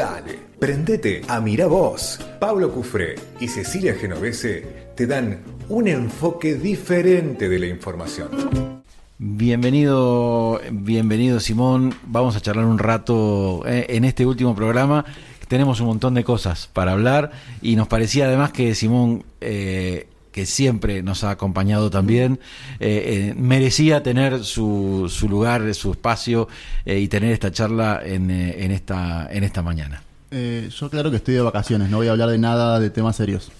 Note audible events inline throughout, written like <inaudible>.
Dale, prendete a Mira Vos. Pablo Cufré y Cecilia Genovese te dan un enfoque diferente de la información. Bienvenido, bienvenido Simón. Vamos a charlar un rato eh, en este último programa. Tenemos un montón de cosas para hablar y nos parecía además que Simón eh, que siempre nos ha acompañado también, eh, eh, merecía tener su, su, lugar, su espacio eh, y tener esta charla en, en, esta, en esta mañana. yo claro que estoy de vacaciones, no voy a hablar de nada de temas serios.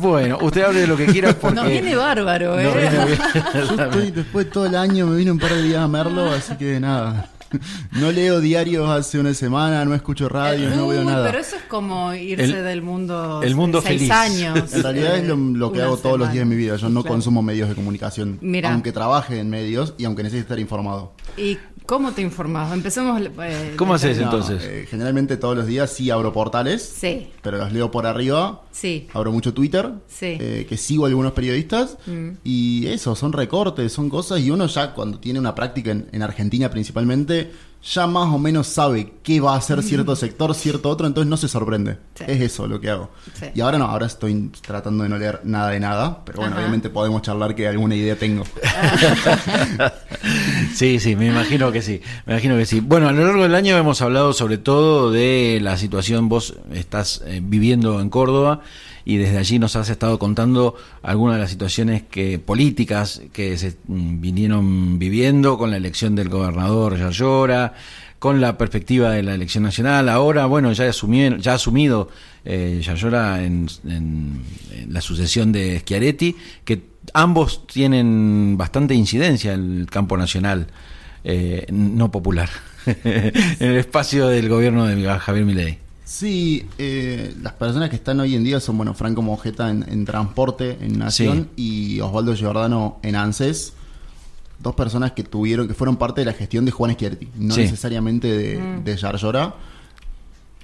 bueno, usted hable de lo que quiera porque... No viene bárbaro, ¿eh? yo estoy después de todo el año, me vine un par de días a Merlo, así que nada. No leo diarios hace una semana, no escucho radio, no veo nada. Pero eso es como irse del mundo. El mundo seis feliz. años. En realidad es lo, que hago todos los días de mi vida. Yo no consumo medios de comunicación, aunque trabaje en medios y aunque necesite estar informado. ¿Y cómo te informas? Empecemos. Eh, ¿Cómo haces entonces? Eh, generalmente todos los días sí abro portales. Sí. Pero los leo por arriba. Sí. Abro mucho Twitter. Sí. Eh, que sigo a algunos periodistas. Mm. Y eso, son recortes, son cosas. Y uno ya cuando tiene una práctica en, en Argentina principalmente ya más o menos sabe qué va a hacer <laughs> cierto sector, cierto otro, entonces no se sorprende. Es eso lo que hago. Y ahora no, ahora estoy tratando de no leer nada de nada, pero bueno, obviamente podemos charlar que alguna idea tengo. <laughs> sí, sí, me imagino que sí, me imagino que sí. Bueno, a lo largo del año hemos hablado sobre todo de la situación, vos estás eh, viviendo en Córdoba y desde allí nos has estado contando algunas de las situaciones que políticas que se mm, vinieron viviendo con la elección del gobernador Yayora, con la perspectiva de la elección nacional. Ahora, bueno, ya, ya ha asumido eh, Yayora en, la sucesión de Schiaretti, que ambos tienen bastante incidencia en el campo nacional, eh, no popular, <laughs> en el espacio del gobierno de Javier Milei. Sí, eh, las personas que están hoy en día son, bueno, Franco Mojeta en, Transporte, en Nación, y Osvaldo Giordano en ANSES. Dos personas que tuvieron, que fueron parte de la gestión de Juan Schiaretti, no necesariamente de, mm. de Yarlora.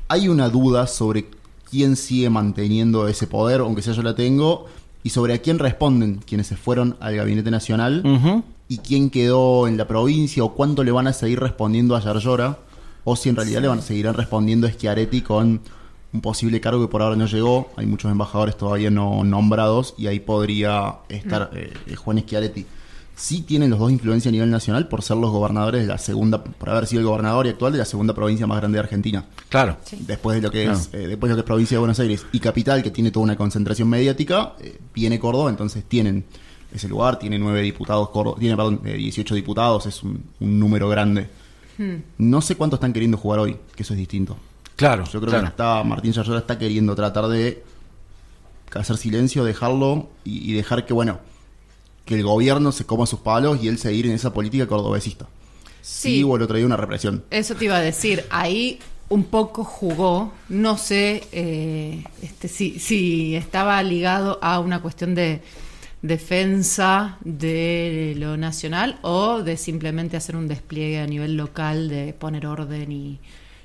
Hay una duda sobre quién sigue manteniendo ese poder, aunque sea yo la tengo, y sobre a quién responden quienes se fueron al Gabinete Nacional y quién quedó en la provincia o cuánto le van a seguir respondiendo a Yarlora o si en realidad le van a seguir respondiendo a Schiaretti con un posible cargo que por ahora no llegó. Hay muchos embajadores todavía no nombrados y ahí podría estar mm. eh, Juan Schiaretti. Sí tienen los dos influencia a nivel nacional por ser los gobernadores de la segunda, por haber sido el gobernador y actual de la segunda provincia más grande de Argentina. Claro. Después de lo que es, eh, después de lo que es provincia de Buenos Aires y capital, que tiene toda una concentración mediática, eh, viene Córdoba, entonces tienen ese lugar, tiene nueve diputados, Córdoba, tiene perdón, 18 diputados, es un número grande. Hmm. No sé cuánto están queriendo jugar hoy, que eso es distinto. Claro. Yo creo que está, Martín Yarrola está queriendo tratar de hacer silencio, dejarlo y, dejar que, bueno, que el gobierno se coma sus palos y él seguir en esa política cordobesista. Sí, hubo el otro día una represión. Eso te iba a decir. Ahí un poco jugó, no sé eh, este, si, si estaba ligado a una cuestión de defensa de lo nacional o de simplemente hacer un despliegue a nivel local de poner orden y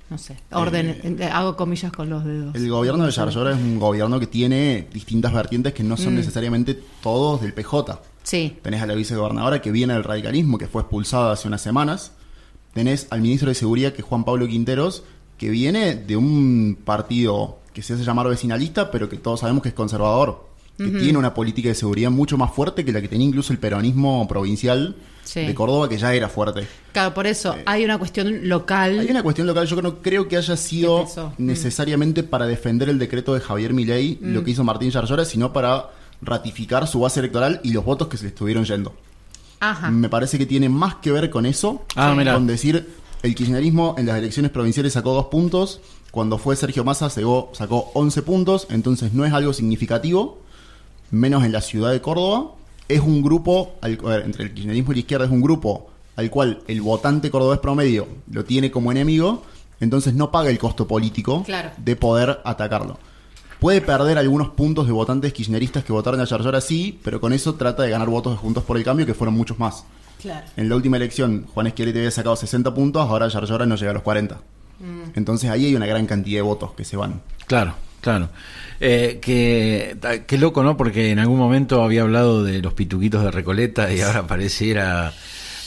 no sé, orden, eh, hago comillas con los dedos. El gobierno de Yarlora es un gobierno que tiene distintas vertientes que no son mm. necesariamente todos del PJ. Sí. Tenés a la vicegobernadora que viene del radicalismo, que fue expulsada hace unas semanas. Tenés al ministro de Seguridad, que es Juan Pablo Quinteros, que viene de un partido que se hace llamar vecinalista, pero que todos sabemos que es conservador que tiene una política de seguridad mucho más fuerte que la que tenía incluso el peronismo provincial de Córdoba, que ya era fuerte. Claro, por eso eh, hay una cuestión local. Hay una cuestión local, yo no creo que haya sido mm. necesariamente para defender el decreto de Javier Milei lo mm. que hizo Martín Yarlora, sino para ratificar su base electoral y los votos que se le estuvieron yendo. Ajá. Me parece que tiene más que ver con eso, ah, con decir el kirchnerismo en las elecciones provinciales sacó dos puntos, cuando fue Sergio Massa sacó, sacó 11 puntos, entonces no es algo significativo menos en la ciudad de Córdoba, es un grupo, entre el kirchnerismo y la izquierda, es un grupo al cual el votante cordobés promedio lo tiene como enemigo, entonces no paga el costo político de poder atacarlo. Puede perder algunos puntos de votantes kirchneristas que votaron a Yarlora sí, pero con eso trata de ganar votos de Juntos por el Cambio, que fueron muchos más. En la última elección, Juan Esquiaretti había sacado 60 puntos, ahora Yarlora no llega a los 40. Mm. Entonces ahí hay una gran cantidad de votos que se van. Claro. Claro. Eh, que, qué loco, ¿no? Porque en algún momento había hablado de los pituquitos de Recoleta y ahora pareciera,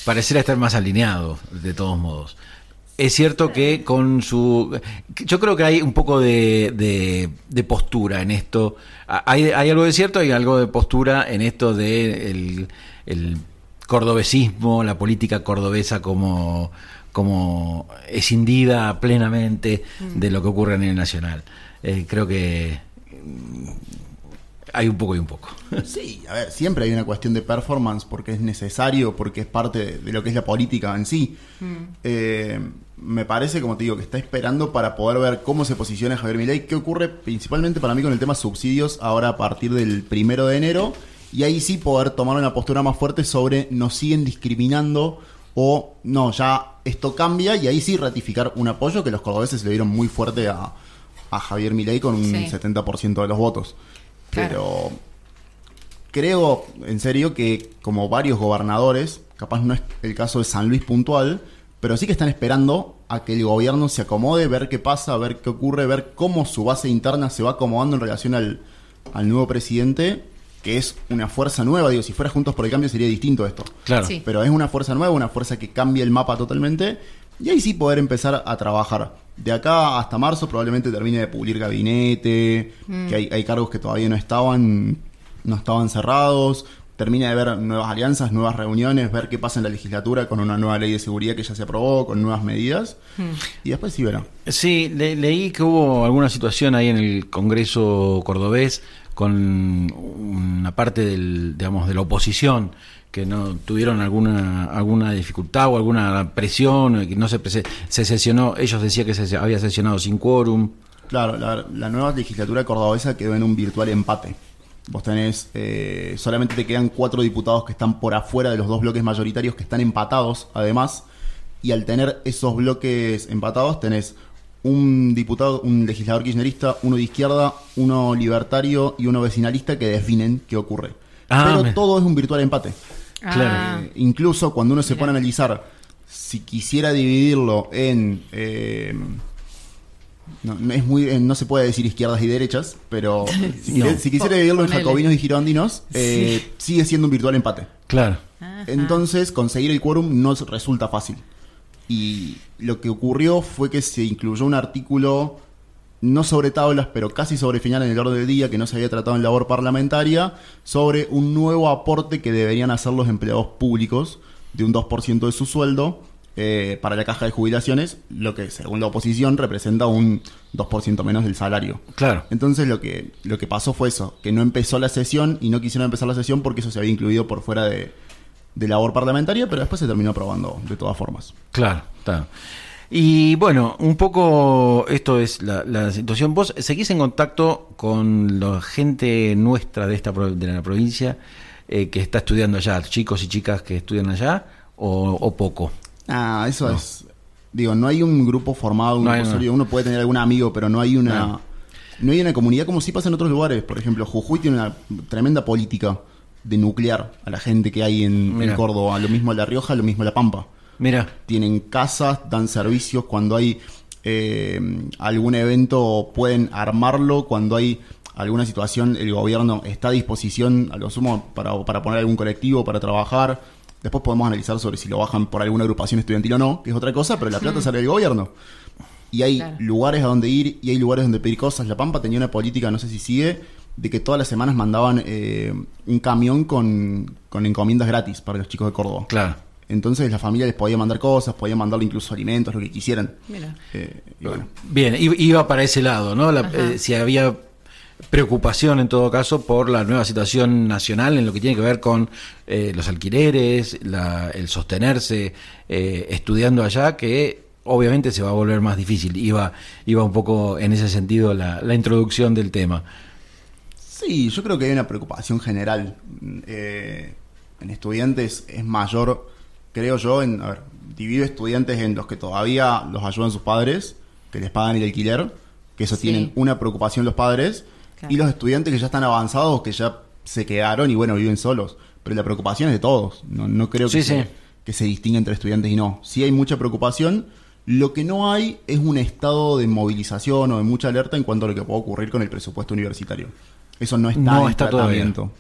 pareciera estar más alineado, de todos modos. es cierto que con su... Yo creo que hay un poco de, de, postura en esto. Hay, hay, algo de cierto, hay algo de postura en esto de el, cordobesismo, la política cordobesa como, como escindida plenamente de lo que ocurre a nivel nacional. Eh, creo que hay un poco y un poco. <laughs> Sí, a ver, siempre hay una cuestión de performance porque es necesario, porque es parte de, lo que es la política en sí. Mm. Eh, me parece, como te digo, que está esperando para poder ver cómo se posiciona Javier Milei, qué ocurre principalmente para mí con el tema subsidios ahora a partir del primero de enero, y ahí sí poder tomar una postura más fuerte sobre nos siguen discriminando o no, ya esto cambia y ahí sí ratificar un apoyo que los cordobeses le dieron muy fuerte a, a Javier Milei con un 70% de los votos. Pero creo, en serio, que como varios gobernadores, capaz no es el caso de San Luis puntual, pero sí que están esperando a que el gobierno se acomode, ver qué pasa, ver qué ocurre, ver cómo su base interna se va acomodando en relación al, nuevo presidente, que es una fuerza nueva. Digo, si fuera Juntos por el Cambio sería distinto esto. Claro. Pero es una fuerza nueva, una fuerza que cambia el mapa totalmente. Y ahí sí poder empezar a trabajar de acá hasta marzo probablemente termine de pulir gabinete, mm. que hay, cargos que todavía no estaban, no estaban cerrados, termine de ver nuevas alianzas, nuevas reuniones, ver qué pasa en la legislatura con una nueva ley de seguridad que ya se aprobó, con nuevas medidas, mm. y después sí verá. Sí, leí que hubo alguna situación ahí en el Congreso cordobés con una parte del, digamos, de la oposición que no tuvieron alguna alguna dificultad o alguna presión, que no se se sesionó, ellos decían que se había sesionado sin quórum. Claro, la, nueva legislatura cordobesa quedó en un virtual empate. Vos tenés, eh, solamente te quedan cuatro diputados que están por afuera de los dos bloques mayoritarios que están empatados, además, y al tener esos bloques empatados tenés un diputado, un legislador kirchnerista, uno de izquierda, uno libertario y uno vecinalista que definen qué ocurre. Ah, Pero todo es un virtual empate. Claro. Eh, incluso cuando uno se pone a analizar si quisiera dividirlo en eh, no, es muy, eh, no se puede decir izquierdas y derechas, pero <laughs> si, quisiera dividirlo en jacobinos y girondinos, sigue siendo un virtual empate. Claro. Entonces, conseguir el quórum no resulta fácil. Y lo que ocurrió fue que se incluyó un artículo no sobre tablas, pero casi sobre final en el orden del día, que no se había tratado en labor parlamentaria, sobre un nuevo aporte que deberían hacer los empleados públicos de un 2% de su sueldo eh, para la caja de jubilaciones, lo que según la oposición representa un 2% menos del salario. Claro. Entonces lo que, lo que pasó fue eso, que no empezó la sesión y no quisieron empezar la sesión porque eso se había incluido por fuera de, de labor parlamentaria, pero después se terminó aprobando de todas formas. Claro, claro. Y bueno, un poco esto es la, situación. ¿Vos seguís en contacto con la gente nuestra de, esta, de la provincia eh, que está estudiando allá, chicos y chicas que estudian allá, o, poco? Ah, eso es. Digo, no hay un grupo formado, un uno puede tener algún amigo, pero no hay una. No. hay una comunidad como si pasa en otros lugares. Por ejemplo, Jujuy tiene una tremenda política de nuclear a la gente que hay en, en Córdoba. Lo mismo La Rioja, lo mismo La Pampa. Mira. Tienen casas, dan servicios cuando hay eh, algún evento, pueden armarlo. Cuando hay alguna situación, el gobierno está a disposición, a lo sumo, para, para poner algún colectivo, para trabajar. Después podemos analizar sobre si lo bajan por alguna agrupación estudiantil o no, que es otra cosa, pero la plata sale del gobierno. Y hay lugares a donde ir y hay lugares donde pedir cosas. La Pampa tenía una política, no sé si sigue, de que todas las semanas mandaban eh, un camión con, con encomiendas gratis para los chicos de Córdoba. Claro. Entonces la familia les podía mandar cosas, podía mandarle incluso alimentos, lo que quisieran. Eh, Bien, iba para ese lado, ¿no? Eh, si había preocupación en todo caso por la nueva situación nacional en lo que tiene que ver con eh, los alquileres, el sostenerse estudiando allá, que obviamente se va a volver más difícil. Iba, iba un poco en ese sentido la, la introducción del tema. Sí, yo creo que hay una preocupación general. en estudiantes es mayor creo yo, en, a ver, divido estudiantes en los que todavía los ayudan sus padres, que les pagan el alquiler, que eso tienen una preocupación los padres, y los estudiantes que ya están avanzados, que ya se quedaron y bueno, viven solos. Pero la preocupación es de todos. No, no creo que, se, que se distinga entre estudiantes y no. Sí hay mucha preocupación. Lo que no hay es un estado de movilización o de mucha alerta en cuanto a lo que puede ocurrir con el presupuesto universitario. Eso no está en está tratamiento.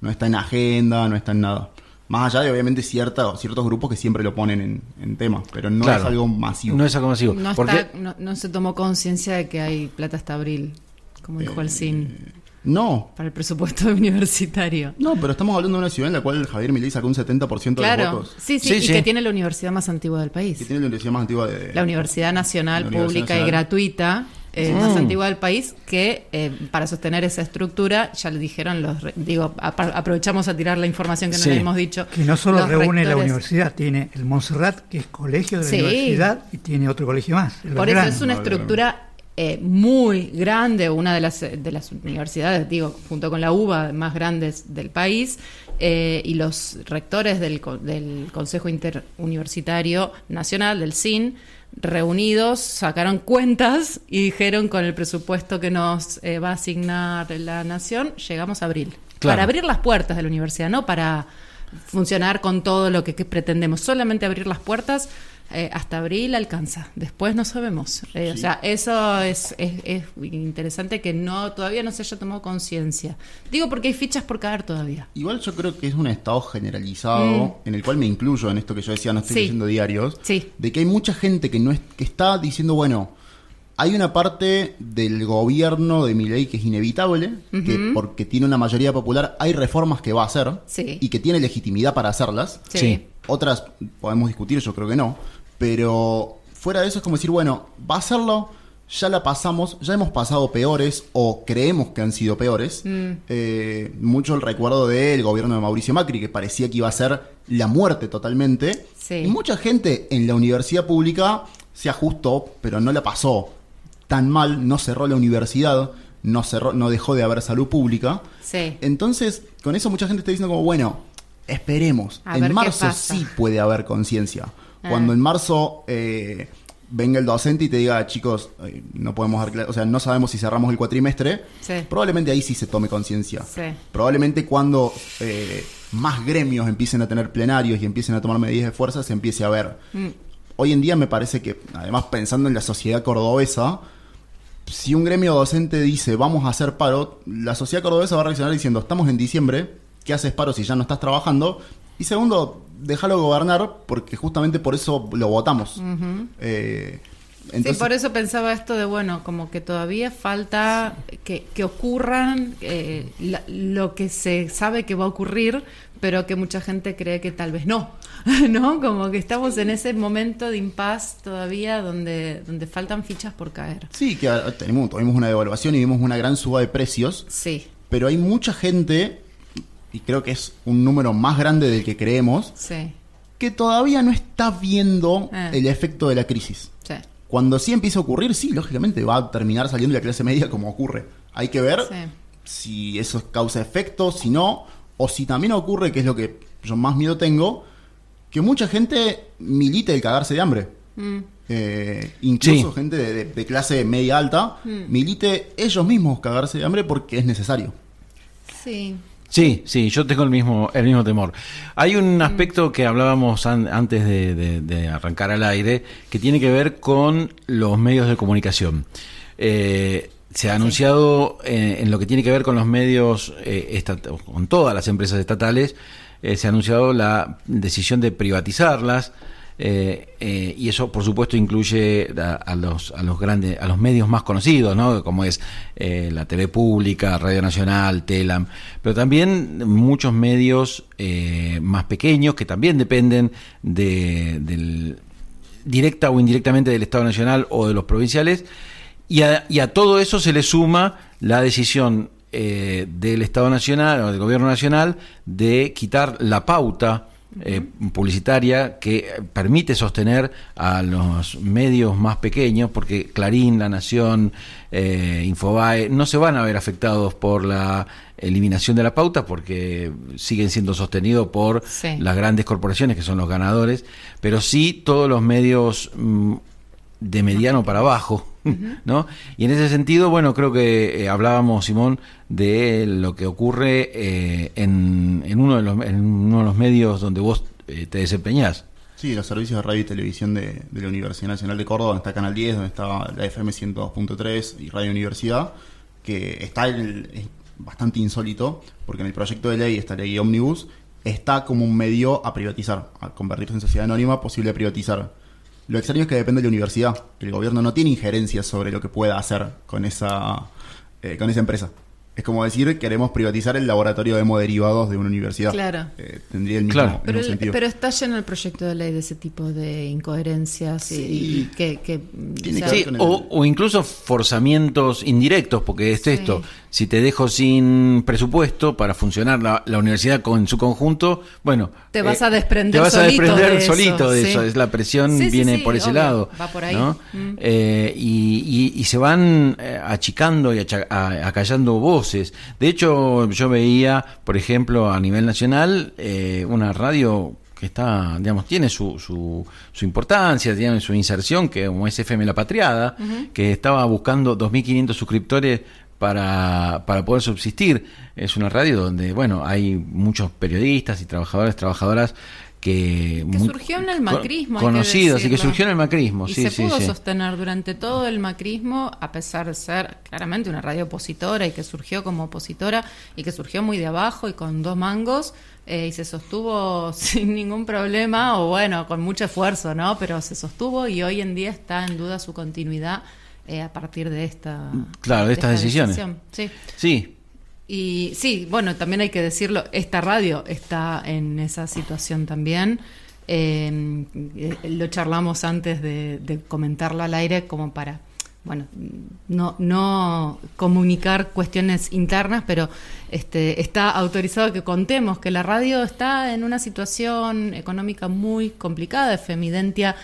No está en agenda, no está en nada. Más allá de obviamente cierta, ciertos grupos que siempre lo ponen en, en tema, pero no Claro. es algo masivo. No es algo masivo. No, Porque- está- no, no se tomó conciencia de que hay plata hasta abril, como dijo el CIN, No, para el presupuesto <laughs> universitario. no, pero estamos hablando de una ciudad en la cual Javier Milei sacó un 70% de los Claro, votos. sí, sí, Sí, y sí. que tiene la universidad más antigua del Que país. tiene la universidad más antigua de... La Universidad Nacional La Universidad Pública y. Gratuita, eh, Mm. más antigua del país, que eh, para sostener esa estructura, ya le dijeron los... Digo, aprovechamos a tirar la información que no Sí. le hemos dicho. Que no solo Los reúne la universidad, tiene el Montserrat, que es colegio de la Sí. universidad, y tiene otro colegio más. el Por eso es una estructura eh, muy grande, una de las, de las universidades, digo, junto con la UBA, más grandes del país, eh, y los rectores del, co- del Consejo Interuniversitario Nacional, del CIN, reunidos, sacaron cuentas y dijeron con el presupuesto que nos eh, va a asignar la Nación, llegamos a abril. Claro. Para abrir las puertas de la universidad, no para funcionar con todo lo que, que pretendemos, solamente abrir las puertas. Eh, hasta abril alcanza, después no sabemos. Eh, O sea, eso es, es, es interesante que no todavía no se haya tomado conciencia. Digo porque hay fichas por caer todavía. Igual yo creo que es un estado generalizado, en el cual me incluyo en esto que yo decía, no estoy Mm. Sí. leyendo diarios, Sí. de que hay mucha gente que no es, que está diciendo, bueno, hay una parte del gobierno de Milei que es inevitable, que porque tiene una mayoría popular hay reformas que va a hacer Sí. y que tiene legitimidad para hacerlas. Sí. Sí. Otras podemos discutir, yo creo que no. Pero fuera de eso es como decir, bueno, va a hacerlo, ya la pasamos, ya hemos pasado peores o creemos que han sido peores. Eh, mucho el recuerdo del gobierno de Mauricio Macri, que parecía que iba a ser la muerte totalmente. Sí. Y mucha gente en la universidad pública se ajustó, pero no la pasó tan mal, no cerró la universidad, no, cerró, no dejó de haber salud pública. Sí. Entonces, con eso mucha gente está diciendo como, bueno, esperemos. A en marzo sí puede haber conciencia. Ah. Cuando en marzo eh, venga el docente y te diga, chicos, eh, no podemos dar cla- o sea, no sabemos si cerramos el cuatrimestre, Sí. probablemente ahí sí se tome conciencia. Sí. Probablemente cuando eh, más gremios empiecen a tener plenarios y empiecen a tomar medidas de fuerza, se empiece a ver. Mm. Hoy en día me parece que, además pensando en la sociedad cordobesa, si un gremio docente dice vamos a hacer paro, la sociedad cordobesa va a reaccionar diciendo estamos en diciembre, ¿qué haces paro si ya no estás trabajando? Y segundo, déjalo gobernar porque justamente por eso lo votamos. Eh, entonces, sí, por eso pensaba esto de, bueno, como que todavía falta que, que ocurran eh, la- lo que se sabe que va a ocurrir, pero que mucha gente cree que tal vez no, <laughs> ¿no? Como que estamos en ese momento de impas todavía donde, donde faltan fichas por caer. Sí, que tenemos, tuvimos una devaluación y vimos una gran suba de precios, Sí, pero hay mucha gente, y creo que es un número más grande del que creemos, sí, que todavía no está viendo Ah. el efecto de la crisis. sí. Cuando sí empiece a ocurrir, sí, lógicamente va a terminar saliendo la clase media como ocurre. Hay que ver Sí. si eso es causa efecto, si no, o si también ocurre, que es lo que yo más miedo tengo, que mucha gente milite el cagarse de hambre. Mm. Eh, incluso Sí. gente de, de- de clase media alta, milite ellos mismos cagarse de hambre porque es necesario. Sí, Sí, sí, yo tengo el mismo, el mismo temor. Hay un aspecto que hablábamos an- antes de, de- de arrancar al aire que tiene que ver con los medios de comunicación. Eh, se ha anunciado eh, en lo que tiene que ver con los medios, eh, con todas las empresas estatales, eh, se ha anunciado la decisión de privatizarlas. Eh, eh, y eso por supuesto incluye a, los a los grandes a los medios más conocidos no como es eh, la TV pública Radio Nacional Telam pero también muchos medios más pequeños que también dependen de, del directa o indirectamente del Estado Nacional o de los provinciales. Y a, y a todo eso se le suma la decisión del Estado Nacional o del Gobierno Nacional de quitar la pauta eh, publicitaria que permite sostener a los medios más pequeños, porque Clarín, La Nación, eh, Infobae no se van a ver afectados por la eliminación de la pauta porque siguen siendo sostenidos por Sí. las grandes corporaciones que son los ganadores, pero sí todos los medios mm, de mediano para abajo, ¿no? Y en ese sentido, bueno, creo que eh, hablábamos, Simón, de lo que ocurre eh, en, en uno de los, en uno de los medios donde vos eh, te desempeñás. Sí, los servicios de radio y televisión de, de la Universidad Nacional de Córdoba, donde está Canal 10, donde está la FM 102.3 y Radio Universidad, que está el, es bastante insólito, porque en el proyecto de ley, esta ley Omnibus, está como un medio a privatizar, a convertirse en sociedad anónima, posible privatizar. Lo extraño es que depende de la universidad, que el gobierno no tiene injerencia sobre lo que pueda hacer con esa, eh, con esa empresa. Es como decir, queremos privatizar el laboratorio de hemoderivados de una universidad. Claro. Eh, tendría el mismo, Claro. Pero, sentido. pero está lleno el proyecto de ley de ese tipo de incoherencias y- Sí. y, que, que, Tiene o sea, que Sí, el- o, o incluso forzamientos indirectos, porque es Sí. esto, si te dejo sin presupuesto para funcionar la, la universidad con su conjunto, bueno... eh, Te vas a desprender Te vas a solito desprender de eso, solito de sí. eso, es la presión Sí, viene sí, por ese obvio, lado. va por ahí. ¿no? Mm. Eh, y, y- y se van eh, achicando y acallando voces. De hecho, yo veía, por ejemplo, a nivel nacional, eh, una radio que está, digamos, tiene su, su, su importancia, tiene su inserción, que como es FM La Patriada, que estaba buscando 2.500 suscriptores para, para poder subsistir. Es una radio donde, bueno, hay muchos periodistas y trabajadores, trabajadoras que... Que surgió en el macrismo. Conocidos y que surgió en el macrismo, Y sí, se sí, pudo sí. sostener durante todo el macrismo, a pesar de ser claramente una radio opositora y que surgió como opositora y que surgió muy de abajo y con dos mangos. eh, y se sostuvo <laughs> sin ningún problema, o bueno, con mucho esfuerzo, ¿no? Pero se sostuvo y hoy en día está en duda su continuidad eh, a partir de esta. Claro, de estas esta decisiones. decisión. Sí. Sí, Y sí, bueno, también hay que decirlo, esta radio está en esa situación también. Eh, eh, lo charlamos antes de, de comentarlo al aire como para, bueno, no, no comunicar cuestiones internas, pero este, está autorizado que contemos que la radio está en una situación económica muy complicada, Femidentia.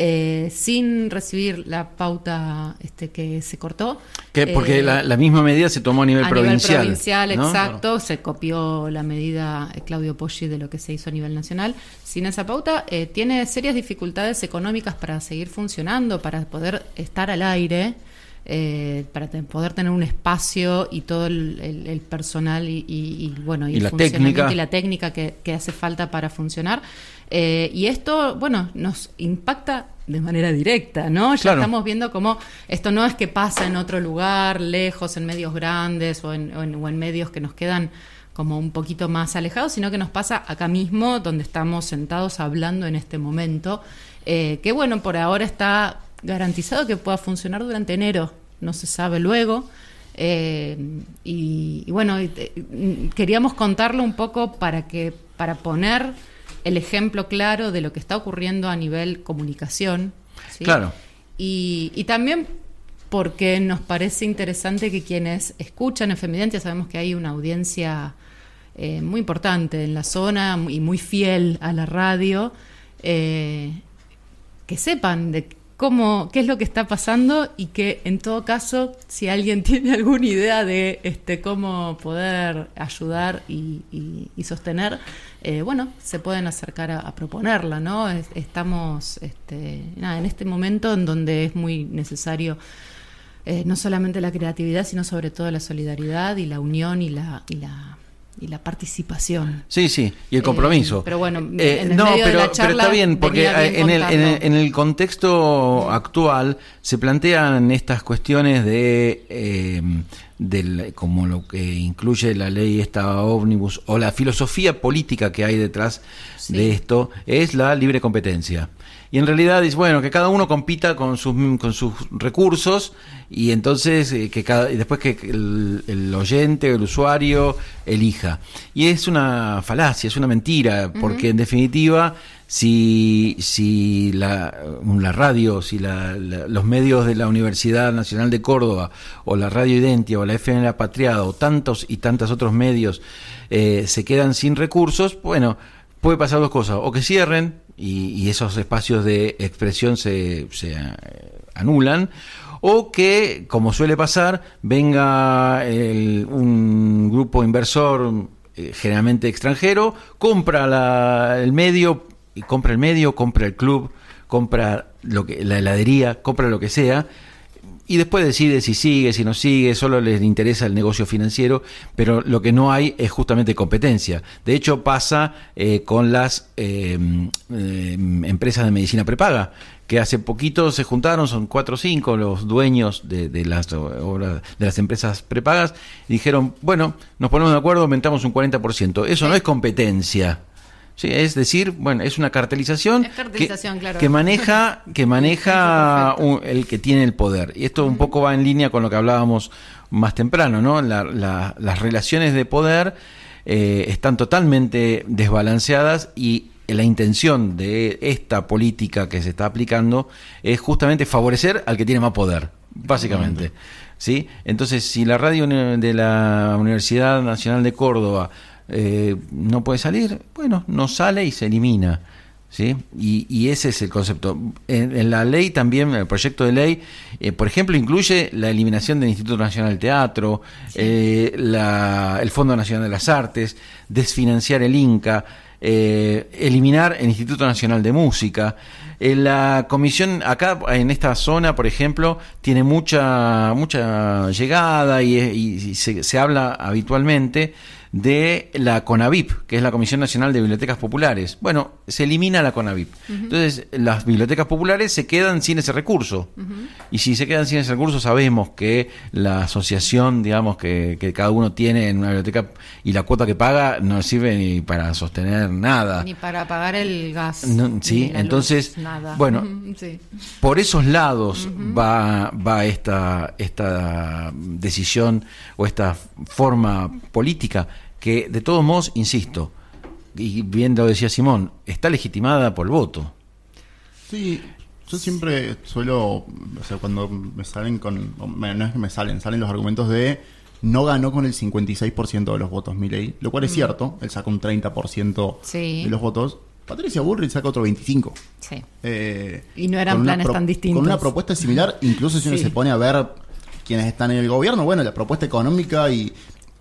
Eh, sin recibir la pauta este, que se cortó. que porque Eh, la, la misma medida se tomó a nivel a provincial. nivel provincial, ¿no? exacto. Se copió la medida eh, Claudio Poggi de lo que se hizo a nivel nacional. Sin esa pauta, eh, tiene serias dificultades económicas para seguir funcionando, para poder estar al aire, eh, para poder tener un espacio y todo el, el- el personal y, y- y, bueno y, Y la técnica. y la técnica que, que hace falta para funcionar. Eh, y esto, bueno, nos impacta de manera directa, ¿no? Ya Claro. estamos viendo cómo esto no es que pasa en otro lugar, lejos, en medios grandes o en, o en- o en medios que nos quedan como un poquito más alejados, sino que nos pasa acá mismo, donde estamos sentados hablando en este momento, eh, que bueno, por ahora está garantizado que pueda funcionar durante enero, no se sabe luego. Eh, y, y bueno, mm, queríamos contarlo un poco para que para poner el ejemplo claro de lo que está ocurriendo a nivel comunicación. ¿sí? Claro. Y, y también porque nos parece interesante que quienes escuchan en Femidentia, sabemos que hay una audiencia eh, muy importante en la zona y muy fiel a la radio, eh, que sepan de cómo, qué es lo que está pasando y que en todo caso, si alguien <laughs> tiene alguna idea de este cómo poder ayudar y, sostener, eh, bueno, se pueden acercar a, proponerla, ¿no? Es- estamos este, nada, en este momento en donde es muy necesario eh, no solamente la creatividad, sino sobre todo la solidaridad y la unión y la, y la participación. Sí, sí, y el compromiso. Eh, pero bueno, en Eh, el no, medio de pero, está bien, porque bien eh, en, el, en, el, en el contexto actual se plantean estas cuestiones de, eh, del, como lo que incluye la ley esta ómnibus o la filosofía política que hay detrás Sí. de esto, es la libre competencia. Y en realidad es bueno que cada uno compita con sus con sus recursos y entonces eh, que cada y después que el, el oyente, el usuario elija. Y es una falacia, es una mentira, porque en definitiva si si la, la radio, si la- la- los medios de la Universidad Nacional de Córdoba o la Radio Identia o la FM La Patriada o tantos y tantos otros medios eh, se quedan sin recursos, bueno, puede pasar dos cosas, o que cierren y, y esos espacios de expresión se, se, eh, anulan, o que, como suele pasar, venga el- un grupo inversor eh, generalmente extranjero, compra la- el medio, compra el medio, compra el club, compra lo que, la heladería, compra lo que sea, y después decide si sigue, si no sigue, solo les interesa el negocio financiero, pero lo que no hay es justamente competencia. De hecho, pasa eh, con las eh, eh, empresas de medicina prepaga, que hace poquito se juntaron, son cuatro o cinco los dueños de, de las obras, de las empresas prepagas, y dijeron, bueno, nos ponemos de acuerdo, aumentamos un 40%. Eso no es competencia. Sí, es decir, bueno, es una cartelización, Es cartelización, que, claro. que maneja, que <laughs> maneja un- el que tiene el poder. Y esto un poco va en línea con lo que hablábamos más temprano, ¿no? La- la- las relaciones de poder eh, están totalmente desbalanceadas y la intención de esta política que se está aplicando es justamente favorecer al que tiene más poder, básicamente. ¿Sí? Entonces, si la radio de la Universidad Nacional de Córdoba eh, no puede salir, bueno, no sale y se elimina. ¿Sí? Y, y ese es el concepto. En, en la ley también, el proyecto de ley, eh, por ejemplo, incluye la eliminación del Instituto Nacional del Teatro, eh, la- el Fondo Nacional de las Artes, desfinanciar el INCA, eh, eliminar el Instituto Nacional de Música. Eh, la comisión, acá en esta zona, por ejemplo, tiene mucha, mucha llegada y, y se, se habla habitualmente de la CONAVIP, que es la Comisión Nacional de Bibliotecas Populares. Bueno, se elimina la CONAVIP. Entonces, las bibliotecas populares se quedan sin ese recurso. Y si se quedan sin ese recurso, sabemos que la asociación, digamos, que, que cada uno tiene en una biblioteca y la cuota que paga no sirve ni para sostener nada. Ni para pagar el gas. No, sí, entonces, luz, nada. bueno, sí. Por esos lados va, va esta, esta decisión o esta forma política que, de todos modos, insisto, y bien lo decía Simón, está legitimada por el voto. Sí, yo siempre suelo, o sea, cuando me salen con, no es que me salen, salen los argumentos de no ganó con el 56% de los votos Milei, lo cual es cierto, él sacó un 30% Sí. de los votos. Patricia Bullrich saca otro 25%. Sí. Eh, Y no eran planes tan distintos. Con una propuesta similar, incluso si uno Sí. se pone a ver quienes están en el gobierno, bueno, la propuesta económica y,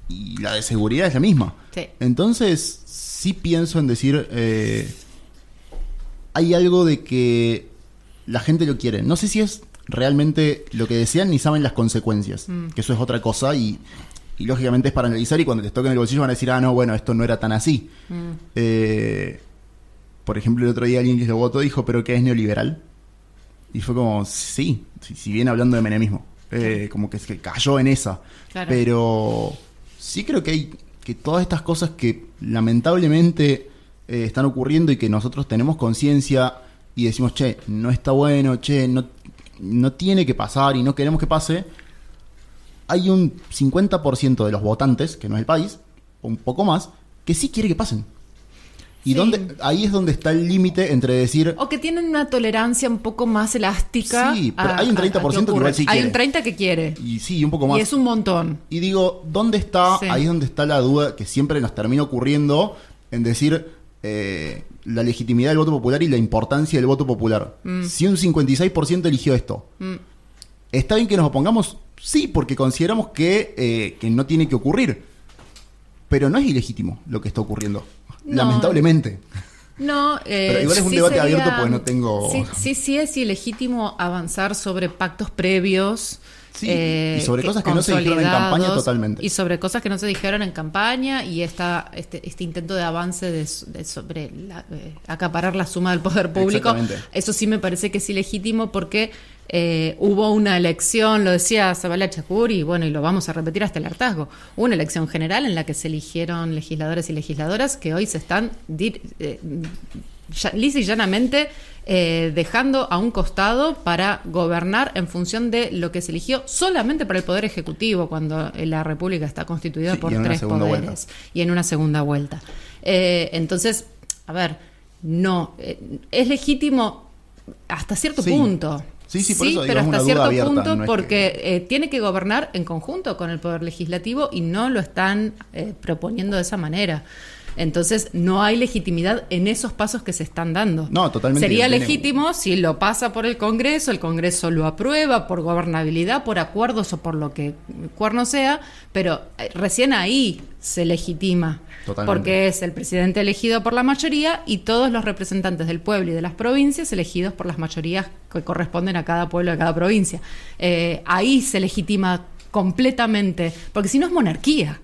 y la de seguridad es la misma. Sí. Entonces, sí pienso en decir, eh, hay algo de que la gente lo quiere. No sé si es realmente lo que desean ni saben las consecuencias, Mm. que eso es otra cosa y, y lógicamente es para analizar y cuando te toquen el bolsillo van a decir, ah, no, bueno, esto no era tan así. Mm. Eh, por ejemplo, el otro día alguien que lo votó dijo, pero ¿qué es neoliberal? Y fue como, sí, si, si viene hablando de menemismo. Eh, como que, es que cayó en esa. Claro. Pero sí creo que hay que todas estas cosas que lamentablemente eh, están ocurriendo y que nosotros tenemos conciencia y decimos, che, no está bueno, che, no, no tiene que pasar y no queremos que pase, hay un 50% de los votantes, que no es el país, un poco más, que sí quiere que pasen. Y Sí. donde, ahí es donde está el límite entre decir, O que tienen una tolerancia un poco más elástica. Sí, pero hay un 30% que ocurre. igual sí Hay quiere. un 30% que quiere. y sí, un poco más. Y es un montón. Y digo, ¿dónde está? Sí. Ahí es donde está la duda que siempre nos termina ocurriendo en decir eh, la legitimidad del voto popular y la importancia del voto popular. Si un 56% eligió esto, Mm. ¿está bien que nos opongamos? Sí, porque consideramos que, eh, que no tiene que ocurrir. Pero no es ilegítimo lo que está ocurriendo. No. Lamentablemente. No, eh, Pero igual es un sí debate sería- abierto porque no tengo- Sí, sí, sí es ilegítimo avanzar sobre pactos previos. eh, Sí, y sobre cosas que no se dijeron en campaña totalmente. Y sobre cosas que no se dijeron en campaña y esta, este, este intento de avance de, de sobre la- eh, acaparar la suma del poder público. Eso sí me parece que es ilegítimo porque eh, hubo una elección, lo decía Zabala Chacur, y bueno, y lo vamos a repetir hasta el hartazgo. Una elección general en la que se eligieron legisladores y legisladoras que hoy se están eh, lisa y llanamente eh, dejando a un costado para gobernar en función de lo que se eligió solamente para el Poder Ejecutivo, cuando la República está constituida Sí, por tres poderes vuelta. y en una segunda vuelta. Eh, entonces, a ver, no, eh, es legítimo hasta cierto Sí. punto. Sí, sí, por eso digo, pero hasta una duda cierto abierta, punto no porque eh, tiene que gobernar en conjunto con el Poder Legislativo y no lo están eh, proponiendo de esa manera. Entonces, no hay legitimidad en esos pasos que se están dando. No, totalmente, Sería legítimo si lo pasa por el Congreso, el Congreso lo aprueba por gobernabilidad, por acuerdos o por lo que cuerno sea, pero eh, recién ahí se legitima. Totalmente. Porque es el presidente elegido por la mayoría y todos los representantes del pueblo y de las provincias elegidos por las mayorías que corresponden a cada pueblo de cada provincia. Eh, ahí se legitima completamente, porque si no es monarquía.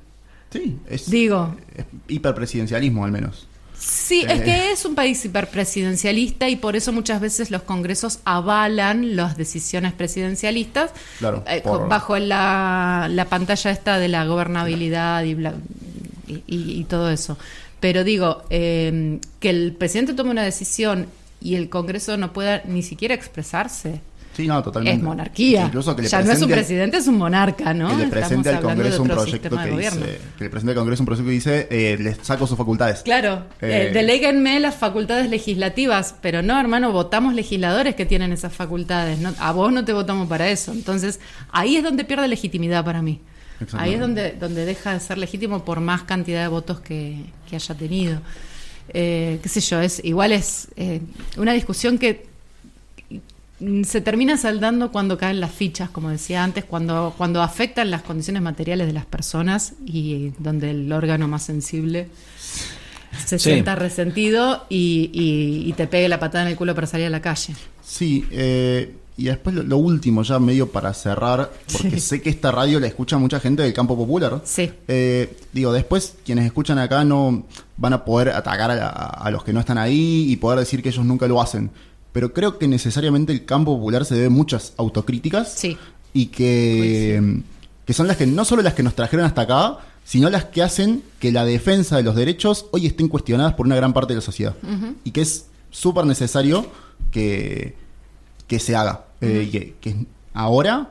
Sí, es, Digo. es hiperpresidencialismo al menos. Sí, es que es un país hiperpresidencialista y por eso muchas veces los congresos avalan las decisiones presidencialistas Claro, eh, por- bajo la, la pantalla esta de la gobernabilidad y, bla- y, y- y todo eso. Pero digo, eh, que el presidente tome una decisión y el Congreso no pueda ni siquiera expresarse. Sí, no, totalmente. Es monarquía. Incluso que le ya no es un presidente, es un monarca, ¿no? Que le presente al Estamos Congreso un proyecto que dice, que le presente al Congreso un proyecto que dice, eh, les saco sus facultades. Claro, Eh, eh, deléguenme las facultades legislativas, pero no, hermano, votamos legisladores que tienen esas facultades. No, a vos no te votamos para eso. Entonces, ahí es donde pierde legitimidad para mí. Ahí es donde, donde deja de ser legítimo por más cantidad de votos que, que haya tenido. Eh, qué sé yo, es igual es eh, una discusión que se termina saldando cuando caen las fichas, como decía antes, cuando, cuando afectan las condiciones materiales de las personas y donde el órgano más sensible se Sí. sienta resentido y, y- y te pegue la patada en el culo para salir a la calle. Sí, eh, y después lo, lo último, ya medio para cerrar, porque Sí. sé que esta radio la escucha mucha gente del campo popular. Sí. Eh, digo, después quienes escuchan acá no van a poder atacar a, a los que no están ahí y poder decir que ellos nunca lo hacen. Pero creo que necesariamente el campo popular se debe muchas autocríticas Sí. y que, que son las que no solo las que nos trajeron hasta acá, sino las que hacen que la defensa de los derechos hoy estén cuestionadas por una gran parte de la sociedad. Y que es súper necesario que, que se haga. Eh, que, que es ahora,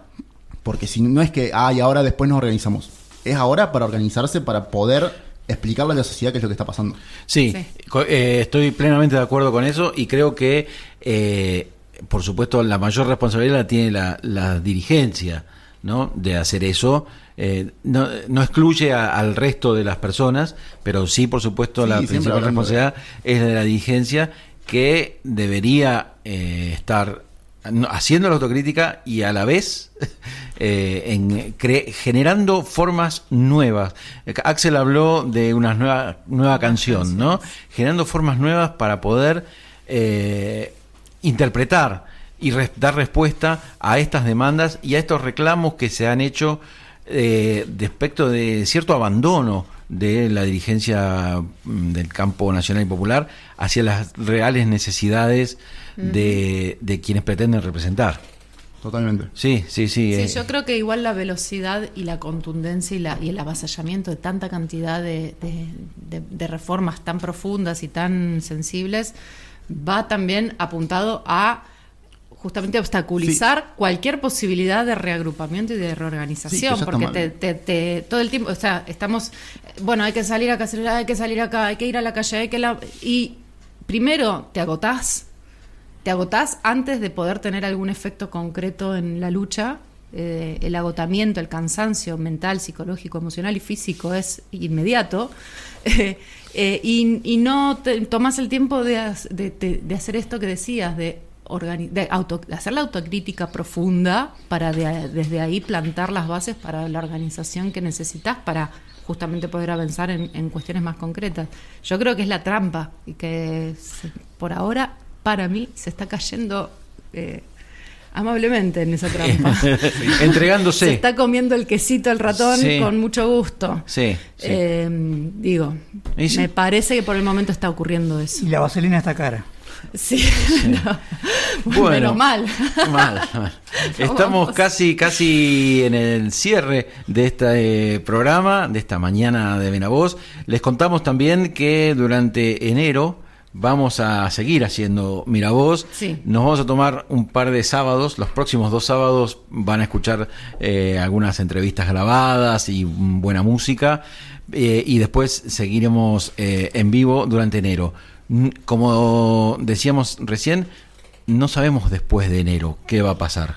porque si no es que, ah, y ahora después nos organizamos. Es ahora para organizarse, para poder explicarle a la sociedad qué es lo que está pasando. Sí, eh, estoy plenamente de acuerdo con eso y creo que, eh, por supuesto, la mayor responsabilidad la tiene la, la dirigencia, ¿no? De hacer eso. Eh, no, no excluye a- al resto de las personas, pero sí, por supuesto, Sí, la principal de- responsabilidad es la de la dirigencia que debería eh, estar haciendo la autocrítica y a la vez <laughs> eh, en cre- generando formas nuevas. Axel habló de una nueva, nueva canción, ¿no? Generando formas nuevas para poder eh, interpretar y res- dar respuesta a estas demandas y a estos reclamos que se han hecho eh, respecto de cierto abandono de la dirigencia mm, del campo nacional y popular hacia las reales necesidades de, de quienes pretenden representar. Totalmente. Sí, sí, sí. Sí, eh, yo creo que igual la velocidad y la contundencia y, la, y el avasallamiento de tanta cantidad de, de- de- de reformas tan profundas y tan sensibles va también apuntado a justamente obstaculizar cualquier posibilidad de reagrupamiento y de reorganización, porque te, te- te- todo el tiempo, o sea, estamos, bueno, hay que salir acá, hay que salir acá, hay que ir a la calle, hay que la... Y primero te agotás, te agotás antes de poder tener algún efecto concreto en la lucha. Eh, el agotamiento, el cansancio mental, psicológico, emocional y físico es inmediato. <laughs> Eh, eh, y, no te tomas el tiempo de, hacer esto que decías, de, auto- hacer la autocrítica profunda para de- desde ahí plantar las bases para la organización que necesitas para justamente poder avanzar en, cuestiones más concretas. Yo creo que es la trampa y que se- por ahora, para mí, se está cayendo amablemente en esa trampa. <laughs> entregándose. <laughs> Se está comiendo el quesito el ratón Sí. con mucho gusto. Sí, sí. Eh, digo, Y sí. me parece que por el momento está ocurriendo eso. Y la vaselina está cara. Sí, <laughs> no. Bueno. menos mal. Mal, mal. Estamos Vamos. casi, casi en el cierre de este eh, programa, de esta mañana de Benavoz. Les contamos también que durante enero vamos a seguir haciendo Miravoz. Sí. Nos vamos a tomar un par de sábados. Los próximos dos sábados van a escuchar eh, algunas entrevistas grabadas y mm, buena música. Eh, y después seguiremos eh, en vivo durante enero. Mm, Como decíamos recién, no sabemos después de enero qué va a pasar.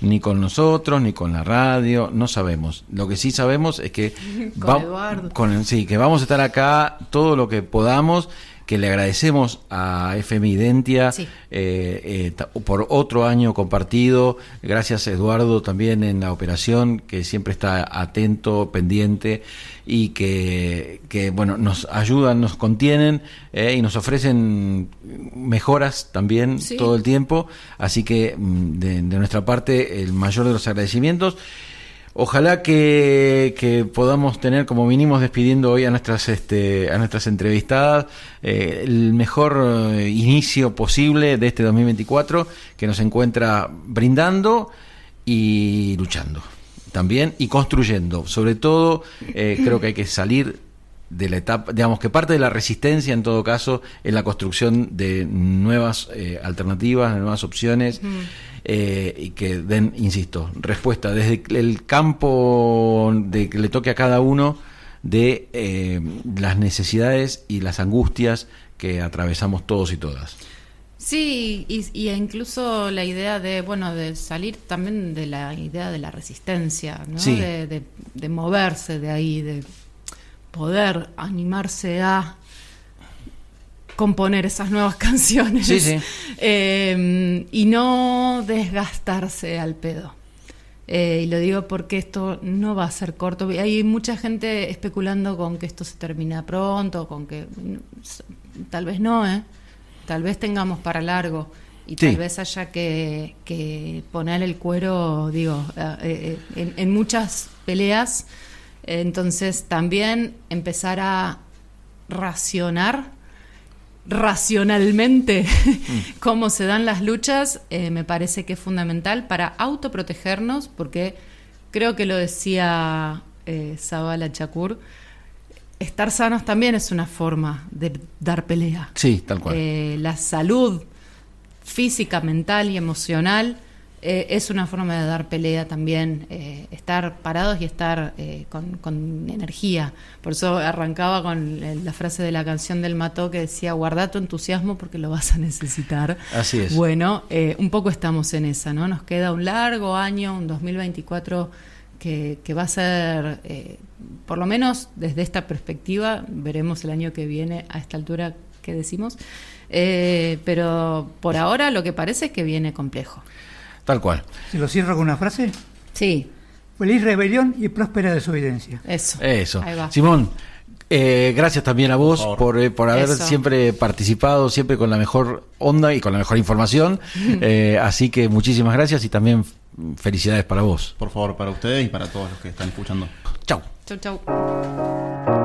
Ni con nosotros, ni con la radio, no sabemos. Lo que sí sabemos es que, <laughs> Con Eduardo. con- sí, que vamos a estar acá todo lo que podamos, que le agradecemos a FM Identia Sí. eh, eh, por otro año compartido. Gracias Eduardo también en la operación, que siempre está atento, pendiente y que, que, bueno, nos ayudan, nos contienen eh, y nos ofrecen mejoras también Sí. todo el tiempo. Así que mm, de, de nuestra parte el mayor de los agradecimientos. Ojalá que, podamos tener, como vinimos despidiendo hoy a nuestras este, a nuestras entrevistadas, eh, el mejor eh, inicio posible de este 2024 que nos encuentra brindando y luchando también y construyendo. Sobre todo, eh, creo que hay que salir de la etapa, digamos que parte de la resistencia en todo caso en la construcción de nuevas alternativas, de nuevas opciones. Eh, y que den, insisto, respuesta desde el campo de que le toque a cada uno de eh, las necesidades y las angustias que atravesamos todos y todas. Sí, y, y incluso la idea de, bueno, de salir también de la idea de la resistencia, ¿no? Sí. De, de- de moverse de ahí, de poder animarse a componer esas nuevas <laughs> canciones. Sí, sí. Eh, y no desgastarse al pedo. Eh, y lo digo porque esto no va a ser corto. Hay mucha gente especulando con que esto se termina pronto, con que tal vez no, ¿eh? Tal vez tengamos para largo y Sí. tal vez haya que, que poner el cuero, digo, eh, eh, en, en muchas peleas. Entonces también empezar a racionar racionalmente <laughs> cómo se dan las luchas, eh, me parece que es fundamental para autoprotegernos, porque creo que lo decía eh, Zabala Chakur, estar sanos también es una forma de dar pelea. Sí, tal cual. Eh, la salud física, mental y emocional eh, es una forma de dar pelea también, eh, estar parados y estar eh, con, con energía. Por eso arrancaba con eh, la frase de la canción del Mató que decía, guarda tu entusiasmo porque lo vas a necesitar. Así es. Bueno, eh, un poco estamos en esa, ¿no? Nos queda un largo año, un 2024 que, que va a ser, por lo menos desde esta perspectiva, veremos el año que viene a esta altura que decimos, eh, pero por ahora lo que parece es que viene complejo. Tal cual. Si lo cierro con una frase, Sí, feliz rebelión y próspera desobediencia. eso. Eso. Ahí va. Simón, eh, gracias también a vos Por por, eh, por haber Eso. siempre participado, siempre con la mejor onda y con la mejor información. <laughs> Eh, así que muchísimas gracias y también felicidades para vos. Por favor, para ustedes y para todos los que están escuchando. Chau. Chau, chau.